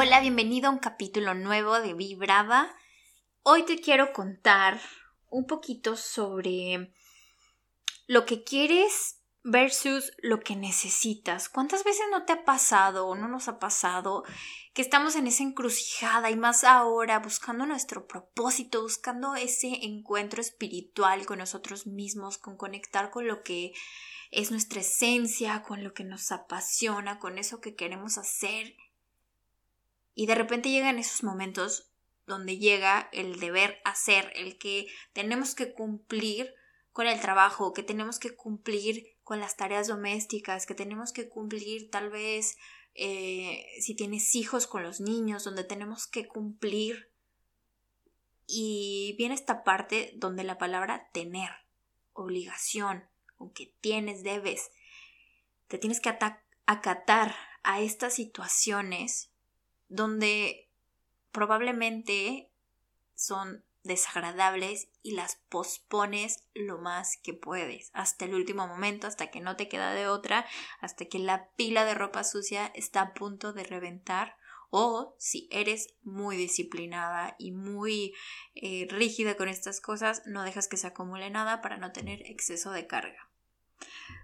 Hola, bienvenido a un capítulo nuevo de Vibrava. Hoy te quiero contar un poquito sobre lo que quieres versus lo que necesitas. ¿Cuántas veces no te ha pasado o no nos ha pasado que estamos en esa encrucijada y más ahora buscando nuestro propósito, buscando ese encuentro espiritual con nosotros mismos, con conectar con lo que es nuestra esencia, con lo que nos apasiona, con eso que queremos hacer y de repente llegan esos momentos donde llega el deber hacer, el que tenemos que cumplir con el trabajo, que tenemos que cumplir con las tareas domésticas, que tenemos que cumplir tal vez eh, si tienes hijos con los niños, donde tenemos que cumplir. Y viene esta parte donde la palabra tener, obligación, aunque tienes, debes, te tienes que acatar a estas situaciones donde probablemente son desagradables y las pospones lo más que puedes, hasta el último momento, hasta que no te queda de otra, hasta que la pila de ropa sucia está a punto de reventar o si eres muy disciplinada y muy eh, rígida con estas cosas, no dejas que se acumule nada para no tener exceso de carga.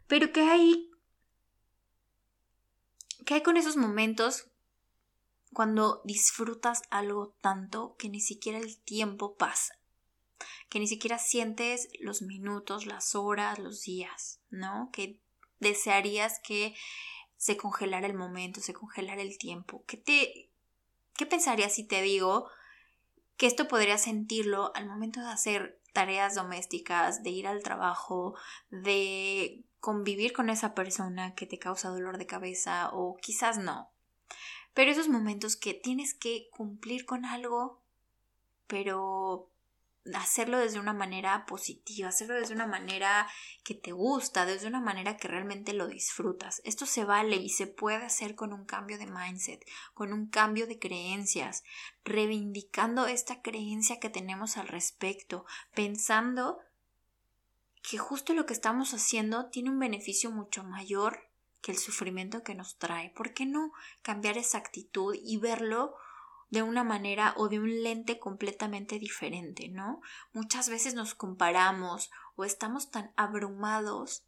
Pero ¿qué hay? ¿Qué hay con esos momentos cuando disfrutas algo tanto que ni siquiera el tiempo pasa, que ni siquiera sientes los minutos, las horas, los días, ¿no? Que desearías que se congelara el momento, se congelara el tiempo. ¿Qué te qué pensarías si te digo que esto podría sentirlo al momento de hacer tareas domésticas, de ir al trabajo, de convivir con esa persona que te causa dolor de cabeza o quizás no, pero esos momentos que tienes que cumplir con algo, pero hacerlo desde una manera positiva, hacerlo desde una manera que te gusta, desde una manera que realmente lo disfrutas. Esto se vale y se puede hacer con un cambio de mindset, con un cambio de creencias, reivindicando esta creencia que tenemos al respecto, pensando que justo lo que estamos haciendo tiene un beneficio mucho mayor que el sufrimiento que nos trae. ¿Por qué no cambiar esa actitud y verlo de una manera o de un lente completamente diferente, ¿no? Muchas veces nos comparamos o estamos tan abrumados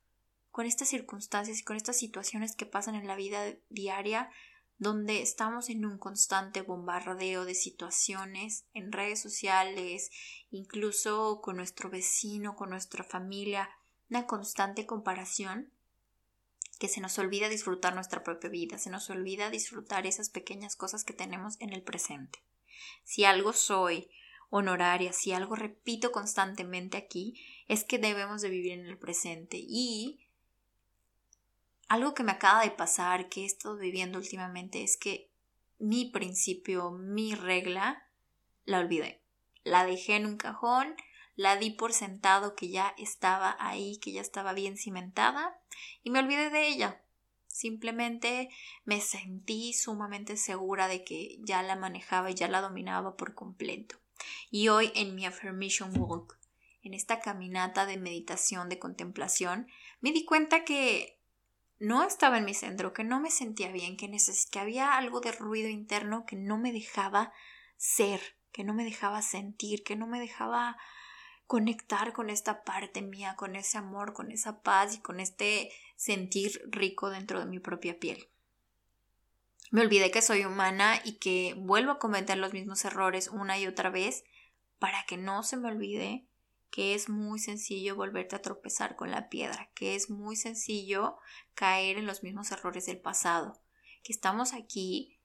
con estas circunstancias y con estas situaciones que pasan en la vida diaria donde estamos en un constante bombardeo de situaciones en redes sociales, incluso con nuestro vecino, con nuestra familia, una constante comparación que se nos olvida disfrutar nuestra propia vida, se nos olvida disfrutar esas pequeñas cosas que tenemos en el presente. Si algo soy honoraria, si algo repito constantemente aquí, es que debemos de vivir en el presente y algo que me acaba de pasar, que he estado viviendo últimamente, es que mi principio, mi regla, la olvidé. La dejé en un cajón la di por sentado que ya estaba ahí, que ya estaba bien cimentada y me olvidé de ella. Simplemente me sentí sumamente segura de que ya la manejaba y ya la dominaba por completo. Y hoy en mi affirmation walk, en esta caminata de meditación, de contemplación, me di cuenta que no estaba en mi centro, que no me sentía bien, que, que había algo de ruido interno que no me dejaba ser, que no me dejaba sentir, que no me dejaba conectar con esta parte mía, con ese amor, con esa paz y con este sentir rico dentro de mi propia piel. Me olvidé que soy humana y que vuelvo a cometer los mismos errores una y otra vez para que no se me olvide que es muy sencillo volverte a tropezar con la piedra, que es muy sencillo caer en los mismos errores del pasado, que estamos aquí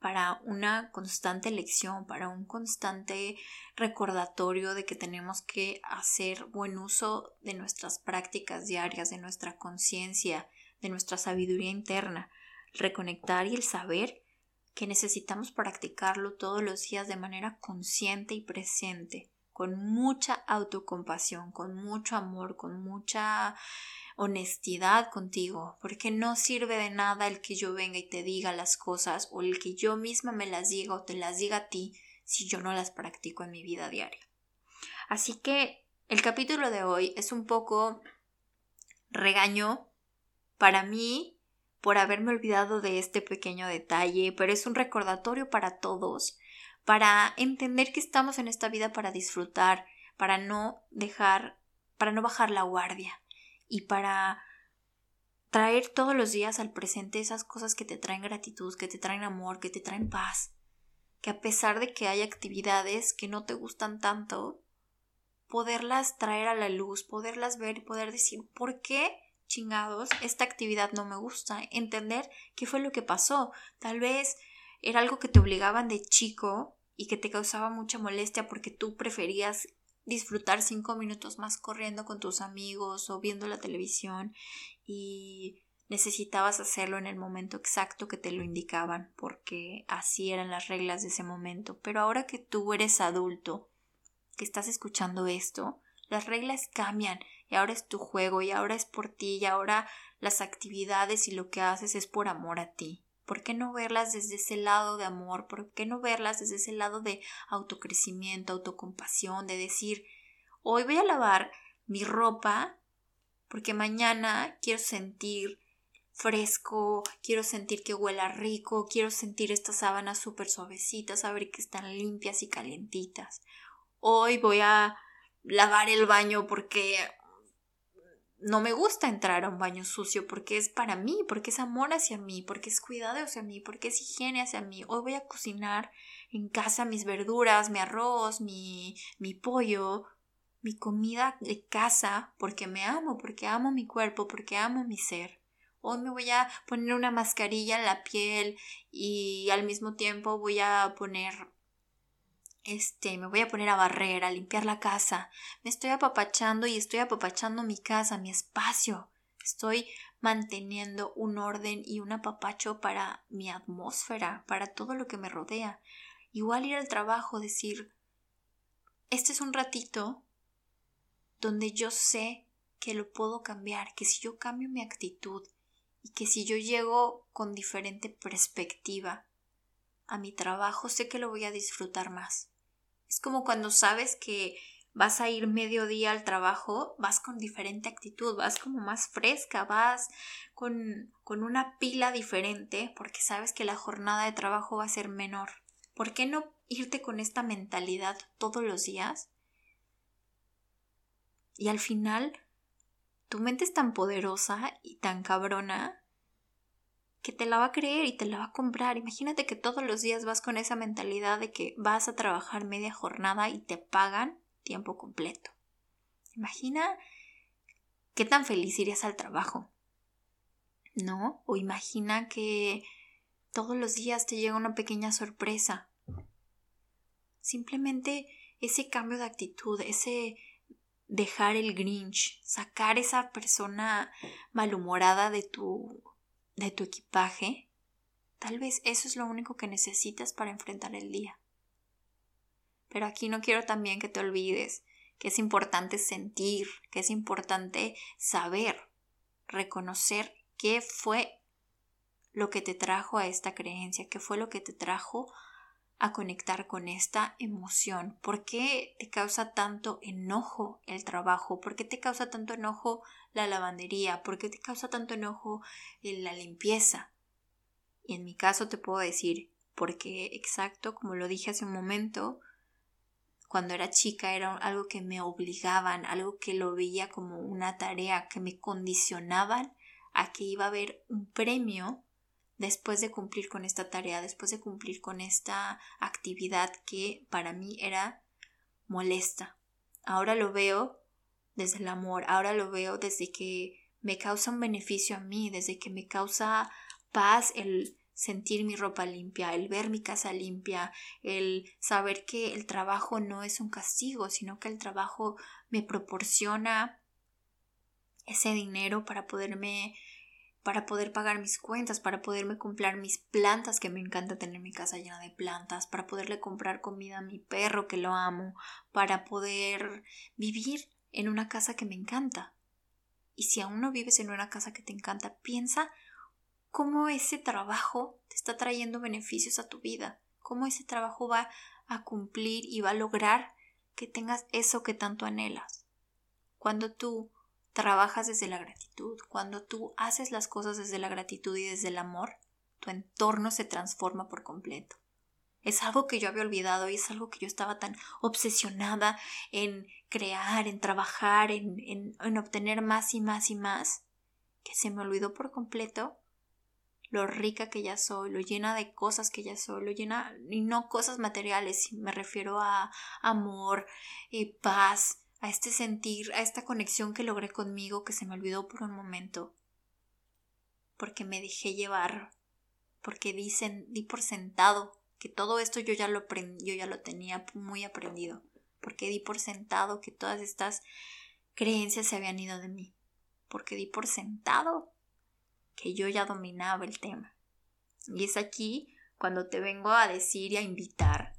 para una constante lección, para un constante recordatorio de que tenemos que hacer buen uso de nuestras prácticas diarias, de nuestra conciencia, de nuestra sabiduría interna, reconectar y el saber que necesitamos practicarlo todos los días de manera consciente y presente, con mucha autocompasión, con mucho amor, con mucha honestidad contigo, porque no sirve de nada el que yo venga y te diga las cosas o el que yo misma me las diga o te las diga a ti si yo no las practico en mi vida diaria. Así que el capítulo de hoy es un poco regaño para mí, por haberme olvidado de este pequeño detalle, pero es un recordatorio para todos, para entender que estamos en esta vida para disfrutar, para no dejar, para no bajar la guardia y para traer todos los días al presente esas cosas que te traen gratitud, que te traen amor, que te traen paz, que a pesar de que hay actividades que no te gustan tanto, poderlas traer a la luz, poderlas ver y poder decir, ¿por qué chingados esta actividad no me gusta? Entender qué fue lo que pasó. Tal vez era algo que te obligaban de chico y que te causaba mucha molestia porque tú preferías disfrutar cinco minutos más corriendo con tus amigos o viendo la televisión y necesitabas hacerlo en el momento exacto que te lo indicaban porque así eran las reglas de ese momento. Pero ahora que tú eres adulto, que estás escuchando esto, las reglas cambian y ahora es tu juego y ahora es por ti y ahora las actividades y lo que haces es por amor a ti. ¿Por qué no verlas desde ese lado de amor? ¿Por qué no verlas desde ese lado de autocrecimiento, autocompasión, de decir, hoy voy a lavar mi ropa porque mañana quiero sentir fresco, quiero sentir que huela rico, quiero sentir estas sábanas súper suavecitas, saber que están limpias y calientitas. Hoy voy a lavar el baño porque no me gusta entrar a un baño sucio porque es para mí, porque es amor hacia mí, porque es cuidado hacia mí, porque es higiene hacia mí. Hoy voy a cocinar en casa mis verduras, mi arroz, mi, mi pollo, mi comida de casa porque me amo, porque amo mi cuerpo, porque amo mi ser. Hoy me voy a poner una mascarilla en la piel y al mismo tiempo voy a poner este, me voy a poner a barrer, a limpiar la casa. Me estoy apapachando y estoy apapachando mi casa, mi espacio. Estoy manteniendo un orden y un apapacho para mi atmósfera, para todo lo que me rodea. Igual ir al trabajo, decir, este es un ratito donde yo sé que lo puedo cambiar, que si yo cambio mi actitud y que si yo llego con diferente perspectiva a mi trabajo, sé que lo voy a disfrutar más. Es como cuando sabes que vas a ir mediodía al trabajo, vas con diferente actitud, vas como más fresca, vas con, con una pila diferente porque sabes que la jornada de trabajo va a ser menor. ¿Por qué no irte con esta mentalidad todos los días? Y al final, tu mente es tan poderosa y tan cabrona que te la va a creer y te la va a comprar. Imagínate que todos los días vas con esa mentalidad de que vas a trabajar media jornada y te pagan tiempo completo. Imagina qué tan feliz irías al trabajo. ¿No? O imagina que todos los días te llega una pequeña sorpresa. Simplemente ese cambio de actitud, ese dejar el grinch, sacar esa persona malhumorada de tu de tu equipaje, tal vez eso es lo único que necesitas para enfrentar el día. Pero aquí no quiero también que te olvides que es importante sentir, que es importante saber, reconocer qué fue lo que te trajo a esta creencia, qué fue lo que te trajo a conectar con esta emoción. ¿Por qué te causa tanto enojo el trabajo? ¿Por qué te causa tanto enojo la lavandería? ¿Por qué te causa tanto enojo la limpieza? Y en mi caso te puedo decir, porque exacto, como lo dije hace un momento, cuando era chica era algo que me obligaban, algo que lo veía como una tarea, que me condicionaban a que iba a haber un premio después de cumplir con esta tarea, después de cumplir con esta actividad que para mí era molesta. Ahora lo veo desde el amor, ahora lo veo desde que me causa un beneficio a mí, desde que me causa paz el sentir mi ropa limpia, el ver mi casa limpia, el saber que el trabajo no es un castigo, sino que el trabajo me proporciona ese dinero para poderme para poder pagar mis cuentas, para poderme comprar mis plantas, que me encanta tener mi casa llena de plantas, para poderle comprar comida a mi perro, que lo amo, para poder vivir en una casa que me encanta. Y si aún no vives en una casa que te encanta, piensa cómo ese trabajo te está trayendo beneficios a tu vida, cómo ese trabajo va a cumplir y va a lograr que tengas eso que tanto anhelas. Cuando tú trabajas desde la gratitud, cuando tú haces las cosas desde la gratitud y desde el amor, tu entorno se transforma por completo. Es algo que yo había olvidado y es algo que yo estaba tan obsesionada en crear, en trabajar, en, en, obtener más y más y más, que se me olvidó por completo lo rica que ya soy, lo llena de cosas que ya soy, lo llena, y no cosas materiales, me refiero a amor, y paz, a este sentir, a esta conexión que logré conmigo que se me olvidó por un momento, porque me dejé llevar, porque dicen, di por sentado que todo esto yo ya lo yo ya lo tenía muy aprendido, porque di por sentado que todas estas creencias se habían ido de mí, porque di por sentado que yo ya dominaba el tema. Y es aquí cuando te vengo a decir y a invitar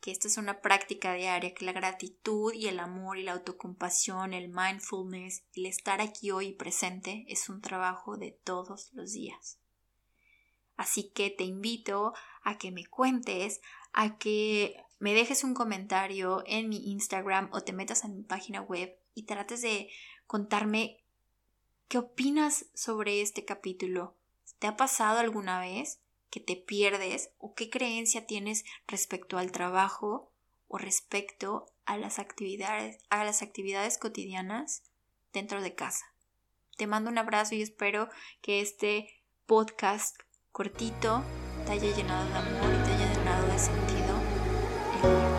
que esta es una práctica diaria, que la gratitud y el amor y la autocompasión, el mindfulness, el estar aquí hoy presente es un trabajo de todos los días. Así que te invito a que me cuentes, a que me dejes un comentario en mi Instagram o te metas en mi página web y trates de contarme qué opinas sobre este capítulo. ¿Te ha pasado alguna vez? que te pierdes o qué creencia tienes respecto al trabajo o respecto a las actividades, a las actividades cotidianas dentro de casa. Te mando un abrazo y espero que este podcast cortito te haya llenado de amor y te llenado de sentido.